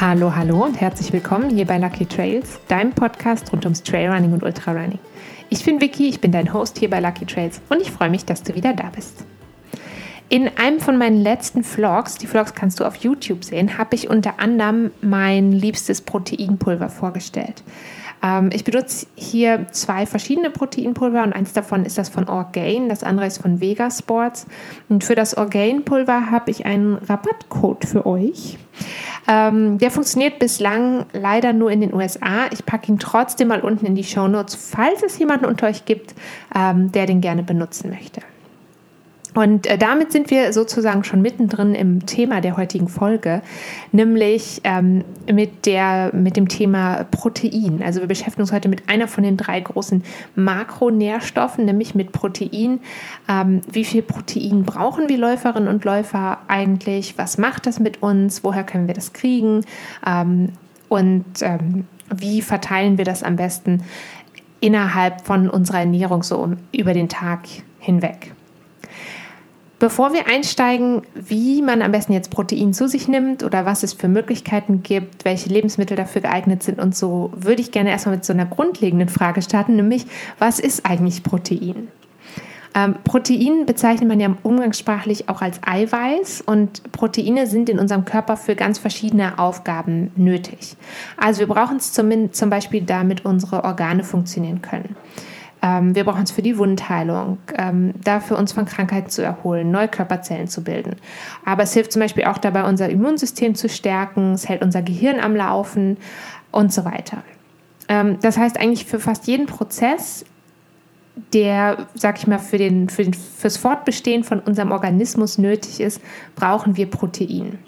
Hallo, hallo und herzlich willkommen hier bei Lucky Trails, deinem Podcast rund ums Trailrunning und Ultrarunning. Ich bin Vicky, ich bin dein Host hier bei Lucky Trails und ich freue mich, dass du wieder da bist. In einem von meinen letzten Vlogs, die Vlogs kannst du auf YouTube sehen, habe ich unter anderem mein liebstes Proteinpulver vorgestellt. Ähm, ich benutze hier zwei verschiedene Proteinpulver und eins davon ist das von Orgain, das andere ist von Vega Sports. Und für das Orgain-Pulver habe ich einen Rabattcode für euch. Ähm, der funktioniert bislang leider nur in den USA. Ich packe ihn trotzdem mal unten in die Show Notes, falls es jemanden unter euch gibt, ähm, der den gerne benutzen möchte. Und äh, damit sind wir sozusagen schon mittendrin im Thema der heutigen Folge, nämlich ähm, mit, der, mit dem Thema Protein. Also wir beschäftigen uns heute mit einer von den drei großen Makronährstoffen, nämlich mit Protein. Ähm, wie viel Protein brauchen wir Läuferinnen und Läufer eigentlich? Was macht das mit uns? Woher können wir das kriegen? Ähm, und ähm, wie verteilen wir das am besten innerhalb von unserer Ernährung so über den Tag hinweg? Bevor wir einsteigen, wie man am besten jetzt Protein zu sich nimmt oder was es für Möglichkeiten gibt, welche Lebensmittel dafür geeignet sind und so, würde ich gerne erstmal mit so einer grundlegenden Frage starten, nämlich was ist eigentlich Protein? Ähm, Protein bezeichnet man ja umgangssprachlich auch als Eiweiß und Proteine sind in unserem Körper für ganz verschiedene Aufgaben nötig. Also wir brauchen es zum, zum Beispiel, damit unsere Organe funktionieren können. Ähm, wir brauchen es für die Wundheilung, ähm, dafür uns von Krankheiten zu erholen, neue Körperzellen zu bilden. Aber es hilft zum Beispiel auch dabei, unser Immunsystem zu stärken, es hält unser Gehirn am Laufen und so weiter. Ähm, das heißt eigentlich für fast jeden Prozess, der, sag ich mal, für den, für den, fürs Fortbestehen von unserem Organismus nötig ist, brauchen wir Protein.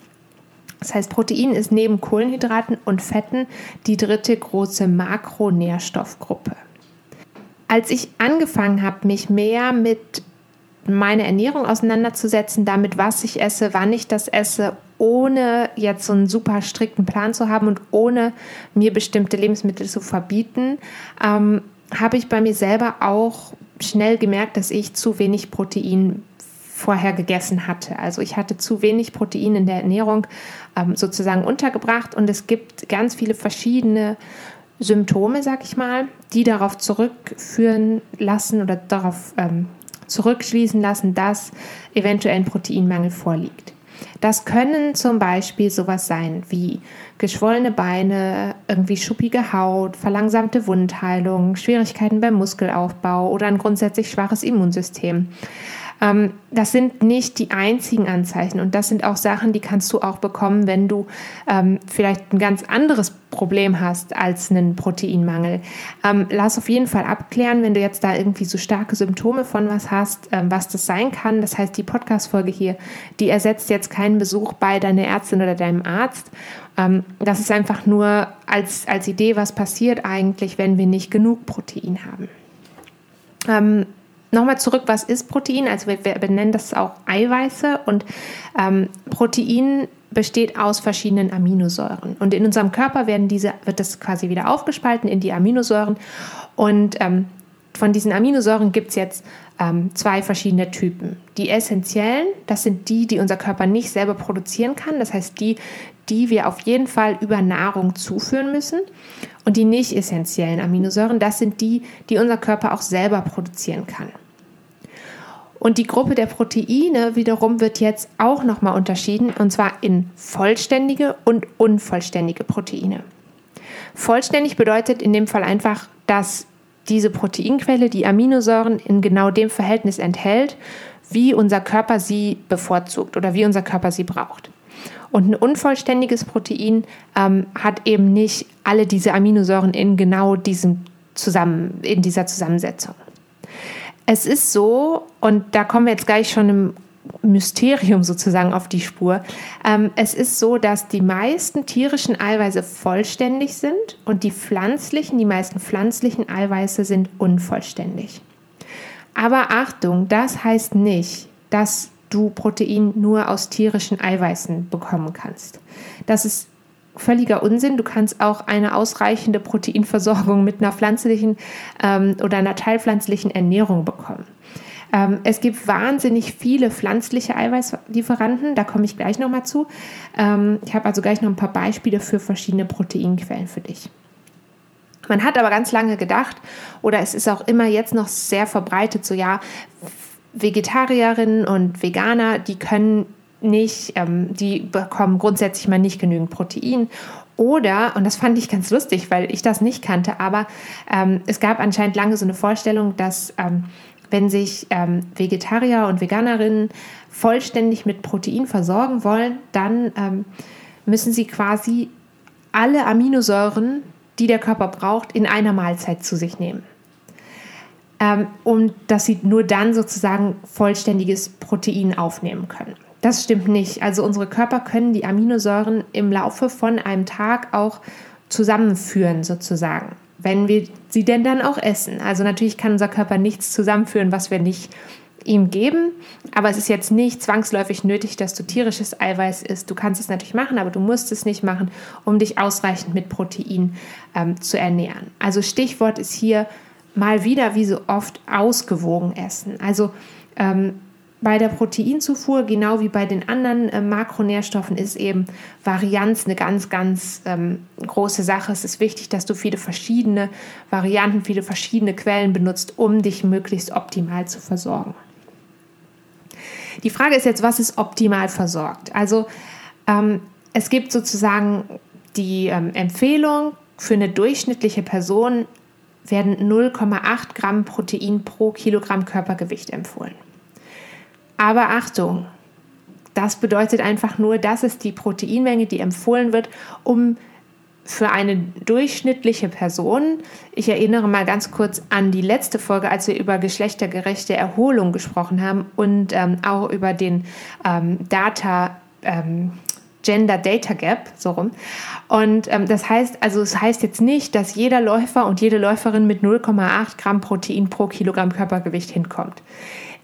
Das heißt, Protein ist neben Kohlenhydraten und Fetten die dritte große Makronährstoffgruppe als ich angefangen habe, mich mehr mit meiner Ernährung auseinanderzusetzen, damit, was ich esse, wann ich das esse, ohne jetzt so einen super strikten Plan zu haben und ohne mir bestimmte Lebensmittel zu verbieten, ähm, habe ich bei mir selber auch schnell gemerkt, dass ich zu wenig Protein vorher gegessen hatte. Also ich hatte zu wenig Protein in der Ernährung ähm, sozusagen untergebracht und es gibt ganz viele verschiedene Symptome, sag ich mal, die darauf zurückführen lassen oder darauf ähm, zurückschließen lassen, dass eventuell ein Proteinmangel vorliegt. Das können zum Beispiel sowas sein wie geschwollene Beine, irgendwie schuppige Haut, verlangsamte Wundheilung, Schwierigkeiten beim Muskelaufbau oder ein grundsätzlich schwaches Immunsystem. Ähm, das sind nicht die einzigen Anzeichen und das sind auch Sachen, die kannst du auch bekommen, wenn du ähm, vielleicht ein ganz anderes Problem hast als einen Proteinmangel. Ähm, lass auf jeden Fall abklären, wenn du jetzt da irgendwie so starke Symptome von was hast, ähm, was das sein kann. Das heißt, die Podcast-Folge hier, die ersetzt jetzt keinen Besuch bei deiner Ärztin oder deinem Arzt. Ähm, das ist einfach nur als, als Idee, was passiert eigentlich, wenn wir nicht genug Protein haben. Ähm, Nochmal zurück, was ist Protein? Also wir, benennen das auch Eiweiße und ähm, Protein besteht aus verschiedenen Aminosäuren. Und in unserem Körper werden diese, wird das quasi wieder aufgespalten in die Aminosäuren. Und ähm, von diesen Aminosäuren gibt es jetzt ähm, zwei verschiedene Typen. Die essentiellen, das sind die, die unser Körper nicht selber produzieren kann. Das heißt, die, die wir auf jeden Fall über Nahrung zuführen müssen. Und die nicht essentiellen Aminosäuren, das sind die, die unser Körper auch selber produzieren kann. Und die Gruppe der Proteine wiederum wird jetzt auch nochmal unterschieden, und zwar in vollständige und unvollständige Proteine. Vollständig bedeutet in dem Fall einfach, dass diese Proteinquelle die Aminosäuren in genau dem Verhältnis enthält, wie unser Körper sie bevorzugt oder wie unser Körper sie braucht. Und ein unvollständiges Protein ähm, hat eben nicht alle diese Aminosäuren in genau diesem zusammen, in dieser Zusammensetzung. Es ist so, und da kommen wir jetzt gleich schon im Mysterium sozusagen auf die Spur. Ähm, es ist so, dass die meisten tierischen Eiweiße vollständig sind und die pflanzlichen, die meisten pflanzlichen Eiweiße sind unvollständig. Aber Achtung, das heißt nicht, dass du Protein nur aus tierischen Eiweißen bekommen kannst. Das ist völliger Unsinn. Du kannst auch eine ausreichende Proteinversorgung mit einer pflanzlichen ähm, oder einer teilpflanzlichen Ernährung bekommen. Ähm, es gibt wahnsinnig viele pflanzliche Eiweißlieferanten, da komme ich gleich nochmal zu. Ähm, ich habe also gleich noch ein paar Beispiele für verschiedene Proteinquellen für dich. Man hat aber ganz lange gedacht, oder es ist auch immer jetzt noch sehr verbreitet, so ja, Vegetarierinnen und Veganer, die können nicht, ähm, die bekommen grundsätzlich mal nicht genügend Protein. Oder, und das fand ich ganz lustig, weil ich das nicht kannte, aber ähm, es gab anscheinend lange so eine Vorstellung, dass ähm, wenn sich ähm, Vegetarier und Veganerinnen vollständig mit Protein versorgen wollen, dann ähm, müssen sie quasi alle Aminosäuren, die der Körper braucht, in einer Mahlzeit zu sich nehmen. Ähm, und dass sie nur dann sozusagen vollständiges Protein aufnehmen können. Das stimmt nicht. Also unsere Körper können die Aminosäuren im Laufe von einem Tag auch zusammenführen sozusagen, wenn wir sie denn dann auch essen. Also natürlich kann unser Körper nichts zusammenführen, was wir nicht ihm geben, aber es ist jetzt nicht zwangsläufig nötig, dass du tierisches Eiweiß isst. Du kannst es natürlich machen, aber du musst es nicht machen, um dich ausreichend mit Protein ähm, zu ernähren. Also Stichwort ist hier mal wieder, wie so oft, ausgewogen essen. Also ähm, bei der Proteinzufuhr, genau wie bei den anderen äh, Makronährstoffen, ist eben Varianz eine ganz, ganz ähm, große Sache. Es ist wichtig, dass du viele verschiedene Varianten, viele verschiedene Quellen benutzt, um dich möglichst optimal zu versorgen. Die Frage ist jetzt, was ist optimal versorgt? Also ähm, es gibt sozusagen die ähm, Empfehlung, für eine durchschnittliche Person werden 0,8 Gramm Protein pro Kilogramm Körpergewicht empfohlen. Aber Achtung, das bedeutet einfach nur, das ist die Proteinmenge, die empfohlen wird, um für eine durchschnittliche Person, ich erinnere mal ganz kurz an die letzte Folge, als wir über geschlechtergerechte Erholung gesprochen haben und ähm, auch über den ähm, Data ähm, Gender Data Gap, so rum. Und ähm, das heißt, also es heißt jetzt nicht, dass jeder Läufer und jede Läuferin mit 0,8 Gramm Protein pro Kilogramm Körpergewicht hinkommt.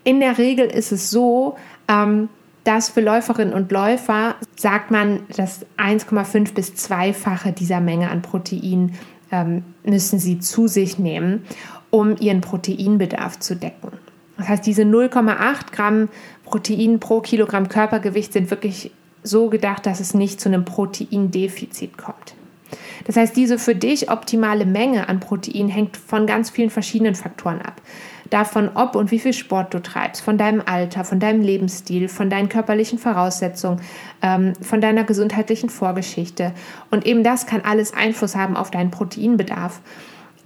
In der Regel ist es so, ähm, dass für Läuferinnen und Läufer sagt man, dass 1,5 bis 2-fache dieser Menge an Protein ähm, müssen sie zu sich nehmen, um ihren Proteinbedarf zu decken. Das heißt, diese 0,8 Gramm Protein pro Kilogramm Körpergewicht sind wirklich so gedacht, dass es nicht zu einem Proteindefizit kommt. Das heißt, diese für dich optimale Menge an Protein hängt von ganz vielen verschiedenen Faktoren ab davon, ob und wie viel Sport du treibst, von deinem Alter, von deinem Lebensstil, von deinen körperlichen Voraussetzungen, ähm, von deiner gesundheitlichen Vorgeschichte. Und eben das kann alles Einfluss haben auf deinen Proteinbedarf.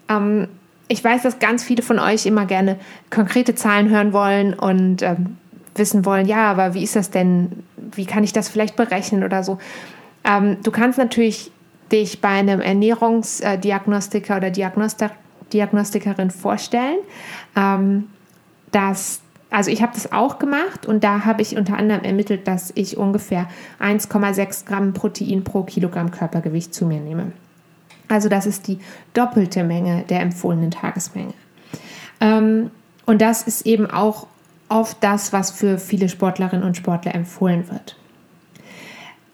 Ähm, ich weiß, dass ganz viele von euch immer gerne konkrete Zahlen hören wollen und ähm, wissen wollen, ja, aber wie ist das denn? Wie kann ich das vielleicht berechnen oder so? Ähm, du kannst natürlich dich bei einem Ernährungsdiagnostiker oder Diagnostiker Diagnostikerin vorstellen. Ähm, dass, also ich habe das auch gemacht und da habe ich unter anderem ermittelt, dass ich ungefähr 1,6 Gramm Protein pro Kilogramm Körpergewicht zu mir nehme. Also das ist die doppelte Menge der empfohlenen Tagesmenge. Ähm, und das ist eben auch oft das, was für viele Sportlerinnen und Sportler empfohlen wird.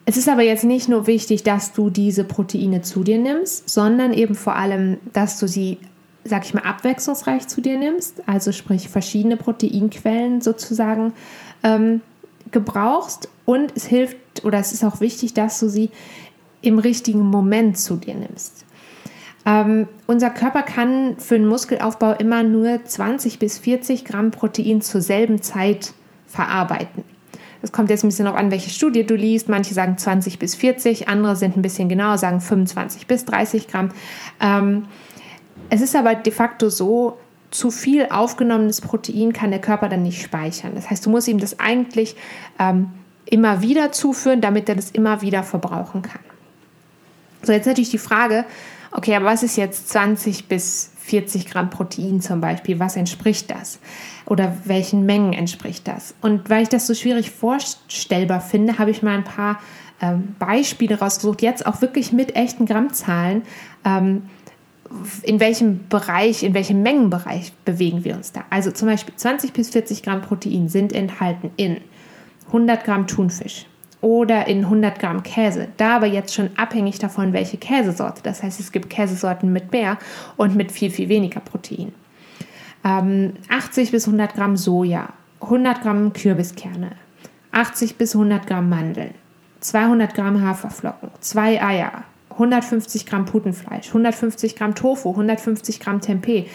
Es ist aber jetzt nicht nur wichtig, dass du diese Proteine zu dir nimmst, sondern eben vor allem, dass du sie sag ich mal, abwechslungsreich zu dir nimmst, also sprich verschiedene Proteinquellen sozusagen ähm, gebrauchst und es hilft oder es ist auch wichtig, dass du sie im richtigen Moment zu dir nimmst. Ähm, unser Körper kann für den Muskelaufbau immer nur 20 bis 40 Gramm Protein zur selben Zeit verarbeiten. Es kommt jetzt ein bisschen darauf an, welche Studie du liest. Manche sagen 20 bis 40, andere sind ein bisschen genauer, sagen 25 bis 30 Gramm. Ähm, es ist aber de facto so, zu viel aufgenommenes Protein kann der Körper dann nicht speichern. Das heißt, du musst ihm das eigentlich ähm, immer wieder zuführen, damit er das immer wieder verbrauchen kann. So, jetzt natürlich die Frage, okay, aber was ist jetzt 20 bis 40 Gramm Protein zum Beispiel? Was entspricht das? Oder welchen Mengen entspricht das? Und weil ich das so schwierig vorstellbar finde, habe ich mal ein paar ähm, Beispiele rausgesucht, jetzt auch wirklich mit echten Grammzahlen. Ähm, in welchem Bereich, in welchem Mengenbereich bewegen wir uns da? Also zum Beispiel 20 bis 40 Gramm Protein sind enthalten in 100 Gramm Thunfisch oder in 100 Gramm Käse. Da aber jetzt schon abhängig davon, welche Käsesorte. Das heißt, es gibt Käsesorten mit mehr und mit viel, viel weniger Protein. ähm, 80 bis 100 Gramm Soja, 100 Gramm Kürbiskerne, 80 bis 100 Gramm Mandeln, 200 Gramm Haferflocken, zwei Eier, 150 Gramm Putenfleisch, 150 Gramm Tofu, 150 Gramm Tempeh.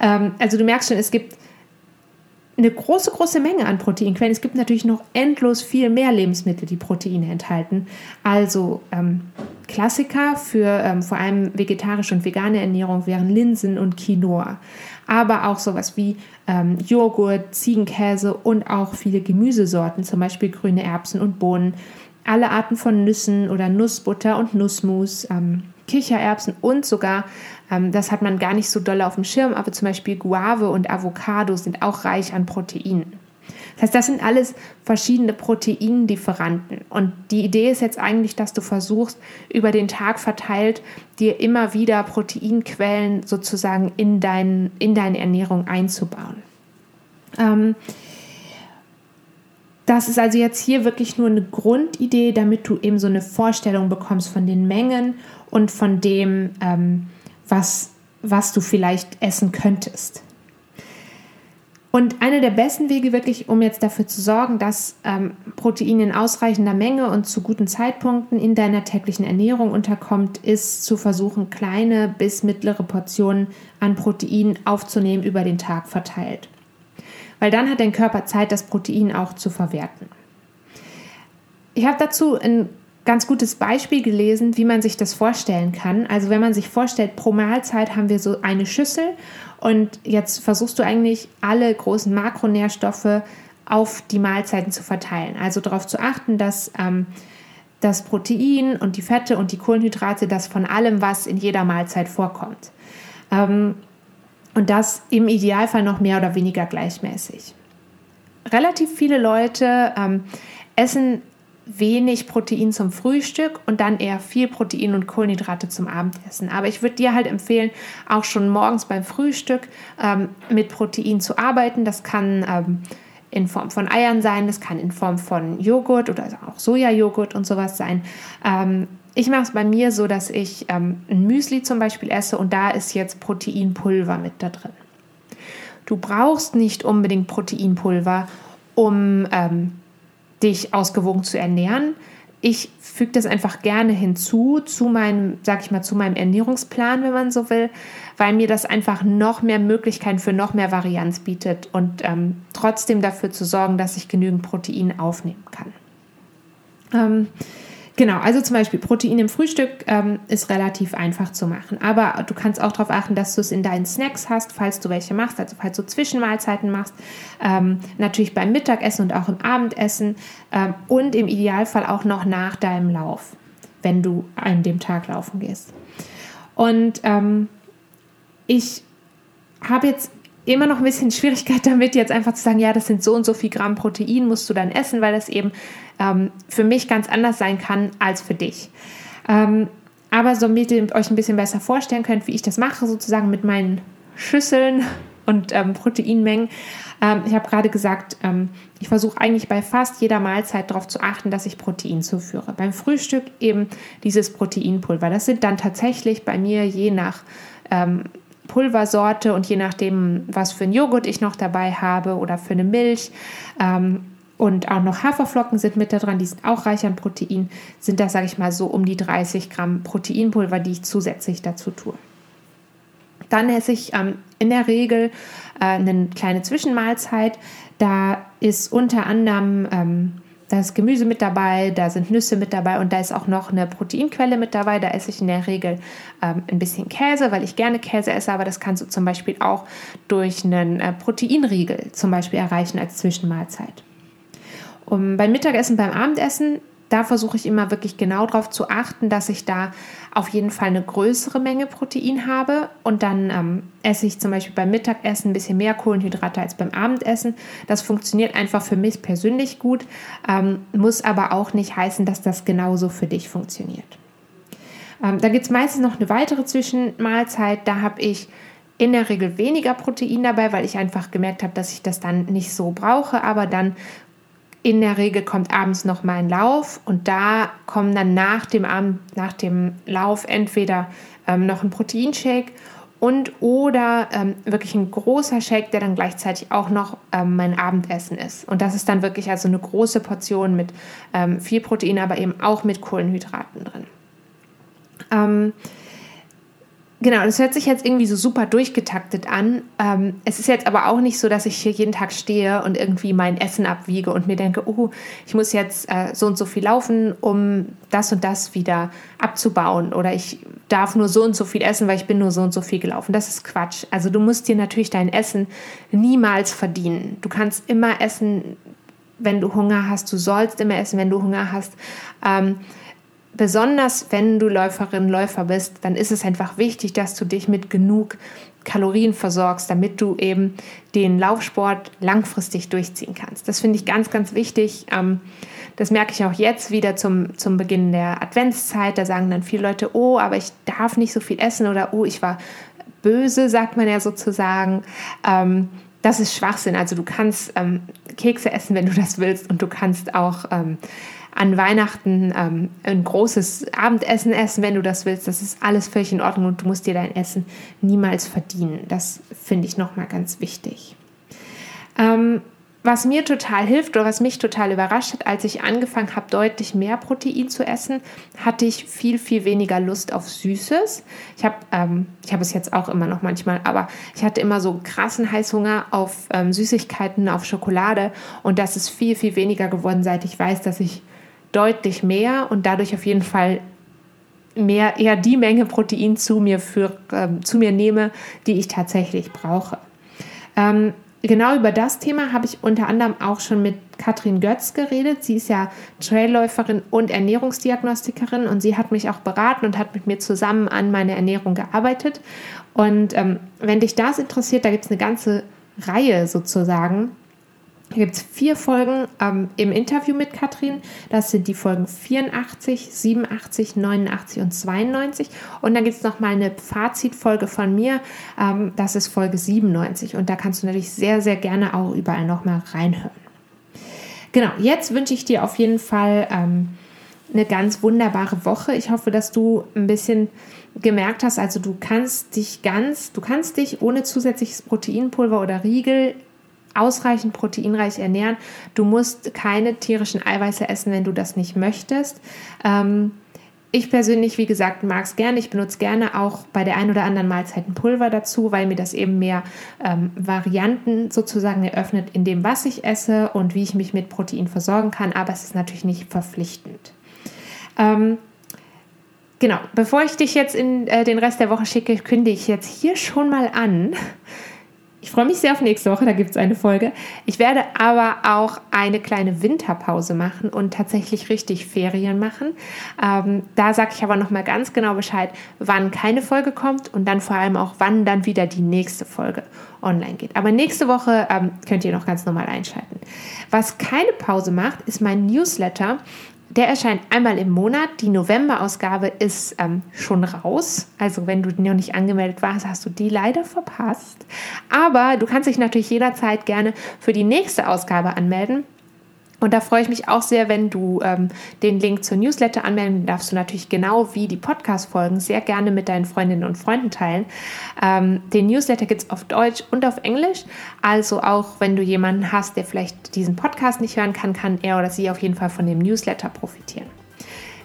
Ähm, also du merkst schon, es gibt eine große, große Menge an Proteinquellen. Es gibt natürlich noch endlos viel mehr Lebensmittel, die Proteine enthalten. Also ähm, Klassiker für ähm, vor allem vegetarische und vegane Ernährung wären Linsen und Quinoa. Aber auch sowas wie ähm, Joghurt, Ziegenkäse und auch viele Gemüsesorten, zum Beispiel grüne Erbsen und Bohnen. Alle Arten von Nüssen oder Nussbutter und Nussmus. Ähm, Kichererbsen und sogar, ähm, das hat man gar nicht so doll auf dem Schirm, aber zum Beispiel Guave und Avocado sind auch reich an Proteinen. Das heißt, das sind alles verschiedene Proteinlieferanten. Und die Idee ist jetzt eigentlich, dass du versuchst, über den Tag verteilt, dir immer wieder Proteinquellen sozusagen in, dein, in deine Ernährung einzubauen. Ähm, das ist also jetzt hier wirklich nur eine Grundidee, damit du eben so eine Vorstellung bekommst von den Mengen und von dem, ähm, was, was du vielleicht essen könntest. Und einer der besten Wege wirklich, um jetzt dafür zu sorgen, dass ähm, Protein in ausreichender Menge und zu guten Zeitpunkten in deiner täglichen Ernährung unterkommt, ist zu versuchen, kleine bis mittlere Portionen an Protein aufzunehmen über den Tag verteilt weil dann hat dein Körper Zeit, das Protein auch zu verwerten. Ich habe dazu ein ganz gutes Beispiel gelesen, wie man sich das vorstellen kann. Also wenn man sich vorstellt, pro Mahlzeit haben wir so eine Schüssel und jetzt versuchst du eigentlich alle großen Makronährstoffe auf die Mahlzeiten zu verteilen. Also darauf zu achten, dass ähm, das Protein und die Fette und die Kohlenhydrate, das von allem, was in jeder Mahlzeit vorkommt. Ähm, und das im Idealfall noch mehr oder weniger gleichmäßig. Relativ viele Leute ähm, essen wenig Protein zum Frühstück und dann eher viel Protein und Kohlenhydrate zum Abendessen. Aber ich würde dir halt empfehlen, auch schon morgens beim Frühstück ähm, mit Protein zu arbeiten. Das kann ähm, in Form von Eiern sein, das kann in Form von Joghurt oder auch Sojajoghurt und sowas sein. Ähm, ich mache es bei mir so, dass ich ähm, ein Müsli zum Beispiel esse und da ist jetzt Proteinpulver mit da drin. Du brauchst nicht unbedingt Proteinpulver, um ähm, dich ausgewogen zu ernähren. Ich füge das einfach gerne hinzu zu meinem, sag ich mal, zu meinem Ernährungsplan, wenn man so will, weil mir das einfach noch mehr Möglichkeiten für noch mehr Varianz bietet und ähm, trotzdem dafür zu sorgen, dass ich genügend Protein aufnehmen kann. Genau, also zum Beispiel Protein im Frühstück ähm, ist relativ einfach zu machen. Aber du kannst auch darauf achten, dass du es in deinen Snacks hast, falls du welche machst, also falls du Zwischenmahlzeiten machst. Ähm, natürlich beim Mittagessen und auch im Abendessen ähm, und im Idealfall auch noch nach deinem Lauf, wenn du an dem Tag laufen gehst. Und ähm, ich habe jetzt immer noch ein bisschen Schwierigkeit damit, jetzt einfach zu sagen, ja, das sind so und so viel Gramm Protein, musst du dann essen, weil das eben ähm, für mich ganz anders sein kann als für dich. Ähm, aber damit ihr euch ein bisschen besser vorstellen könnt, wie ich das mache, sozusagen mit meinen Schüsseln und ähm, Proteinmengen. Ähm, ich habe gerade gesagt, ähm, ich versuche eigentlich bei fast jeder Mahlzeit darauf zu achten, dass ich Protein zuführe. Beim Frühstück eben dieses Proteinpulver. Das sind dann tatsächlich bei mir je nach ähm, Pulversorte und je nachdem, was für ein Joghurt ich noch dabei habe oder für eine Milch. Ähm, und auch noch Haferflocken sind mit da dran, die sind auch reich an Protein, sind das, sage ich mal, so um die 30 Gramm Proteinpulver, die ich zusätzlich dazu tue. Dann esse ich ähm, in der Regel äh, eine kleine Zwischenmahlzeit. Da ist unter anderem ähm, da ist Gemüse mit dabei, da sind Nüsse mit dabei und da ist auch noch eine Proteinquelle mit dabei. Da esse ich in der Regel ähm, ein bisschen Käse, weil ich gerne Käse esse, aber das kannst du zum Beispiel auch durch einen äh, Proteinriegel zum Beispiel erreichen als Zwischenmahlzeit. Um, beim Mittagessen, beim Abendessen da versuche ich immer wirklich genau darauf zu achten, dass ich da auf jeden Fall eine größere Menge Protein habe. Und dann ähm, esse ich zum Beispiel beim Mittagessen ein bisschen mehr Kohlenhydrate als beim Abendessen. Das funktioniert einfach für mich persönlich gut, ähm, muss aber auch nicht heißen, dass das genauso für dich funktioniert. Ähm, da gibt es meistens noch eine weitere Zwischenmahlzeit. Da habe ich in der Regel weniger Protein dabei, weil ich einfach gemerkt habe, dass ich das dann nicht so brauche. Aber dann in der Regel kommt abends noch mal ein Lauf und da kommen dann nach dem, Abend, nach dem Lauf entweder ähm, noch ein Proteinshake und oder ähm, wirklich ein großer Shake, der dann gleichzeitig auch noch ähm, mein Abendessen ist. Und das ist dann wirklich also eine große Portion mit ähm, viel Protein, aber eben auch mit Kohlenhydraten drin. Genau, das hört sich jetzt irgendwie so super durchgetaktet an. Ähm, es ist jetzt aber auch nicht so, dass ich hier jeden Tag stehe und irgendwie mein Essen abwiege und mir denke, oh, ich muss jetzt äh, so und so viel laufen, um das und das wieder abzubauen. Oder ich darf nur so und so viel essen, weil ich bin nur so und so viel gelaufen. Das ist Quatsch. Also du musst dir natürlich dein Essen niemals verdienen. Du kannst immer essen, wenn du Hunger hast. Du sollst immer essen, wenn du Hunger hast. Ähm, besonders wenn du Läuferin, Läufer bist, dann ist es einfach wichtig, dass du dich mit genug Kalorien versorgst, damit du eben den Laufsport langfristig durchziehen kannst. Das finde ich ganz, ganz wichtig. Ähm, das merke ich auch jetzt wieder zum, zum Beginn der Adventszeit. Da sagen dann viele Leute, oh, aber ich darf nicht so viel essen oder oh, ich war böse, sagt man ja sozusagen. Ähm, das ist Schwachsinn. Also du kannst ähm, Kekse essen, wenn du das willst und du kannst auch an Weihnachten ähm, ein großes Abendessen essen, wenn du das willst. Das ist alles völlig in Ordnung und du musst dir dein Essen niemals verdienen. Das finde ich nochmal ganz wichtig. Ähm, was mir total hilft oder was mich total überrascht hat, als ich angefangen habe, deutlich mehr Protein zu essen, hatte ich viel, viel weniger Lust auf Süßes. Ich habe ähm, hab es jetzt auch immer noch manchmal, aber ich hatte immer so krassen Heißhunger auf ähm, Süßigkeiten, auf Schokolade und das ist viel, viel weniger geworden, seit ich weiß, dass ich deutlich mehr und dadurch auf jeden Fall mehr eher die Menge Protein zu mir, für, äh, zu mir nehme, die ich tatsächlich brauche. Ähm, genau über das Thema habe ich unter anderem auch schon mit Katrin Götz geredet. Sie ist ja Trailläuferin und Ernährungsdiagnostikerin und sie hat mich auch beraten und hat mit mir zusammen an meiner Ernährung gearbeitet. Und ähm, wenn dich das interessiert, da gibt es eine ganze Reihe sozusagen gibt es vier Folgen ähm, im Interview mit Katrin. Das sind die Folgen 84, 87, 89 und 92. Und dann gibt es nochmal eine Fazitfolge von mir. Ähm, das ist Folge 97. Und da kannst du natürlich sehr, sehr gerne auch überall nochmal reinhören. Genau, jetzt wünsche ich dir auf jeden Fall ähm, eine ganz wunderbare Woche. Ich hoffe, dass du ein bisschen gemerkt hast, also du kannst dich ganz, du kannst dich ohne zusätzliches Proteinpulver oder Riegel ausreichend proteinreich ernähren. Du musst keine tierischen Eiweiße essen, wenn du das nicht möchtest. Ähm, ich persönlich, wie gesagt, mag es gerne. Ich benutze gerne auch bei der einen oder anderen Mahlzeit ein Pulver dazu, weil mir das eben mehr ähm, Varianten sozusagen eröffnet in dem, was ich esse und wie ich mich mit Protein versorgen kann. Aber es ist natürlich nicht verpflichtend. Ähm, genau, bevor ich dich jetzt in äh, den Rest der Woche schicke, kündige ich jetzt hier schon mal an, ich freue mich sehr auf nächste Woche, da gibt es eine Folge. Ich werde aber auch eine kleine Winterpause machen und tatsächlich richtig Ferien machen. Ähm, da sage ich aber nochmal ganz genau Bescheid, wann keine Folge kommt und dann vor allem auch, wann dann wieder die nächste Folge online geht. Aber nächste Woche ähm, könnt ihr noch ganz normal einschalten. Was keine Pause macht, ist mein Newsletter. Der erscheint einmal im Monat. Die November-Ausgabe ist ähm, schon raus. Also wenn du noch nicht angemeldet warst, hast du die leider verpasst. Aber du kannst dich natürlich jederzeit gerne für die nächste Ausgabe anmelden. Und da freue ich mich auch sehr, wenn du ähm, den Link zur Newsletter anmelden darfst du natürlich genau wie die Podcast-Folgen sehr gerne mit deinen Freundinnen und Freunden teilen. Ähm, den Newsletter gibt es auf Deutsch und auf Englisch. Also auch wenn du jemanden hast, der vielleicht diesen Podcast nicht hören kann, kann er oder sie auf jeden Fall von dem Newsletter profitieren.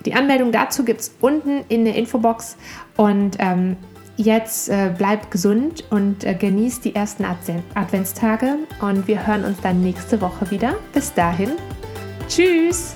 Die Anmeldung dazu gibt es unten in der Infobox und ähm, Jetzt äh, bleib gesund und äh, genieß die ersten Advent Adventstage und wir hören uns dann nächste Woche wieder. Bis dahin, tschüss!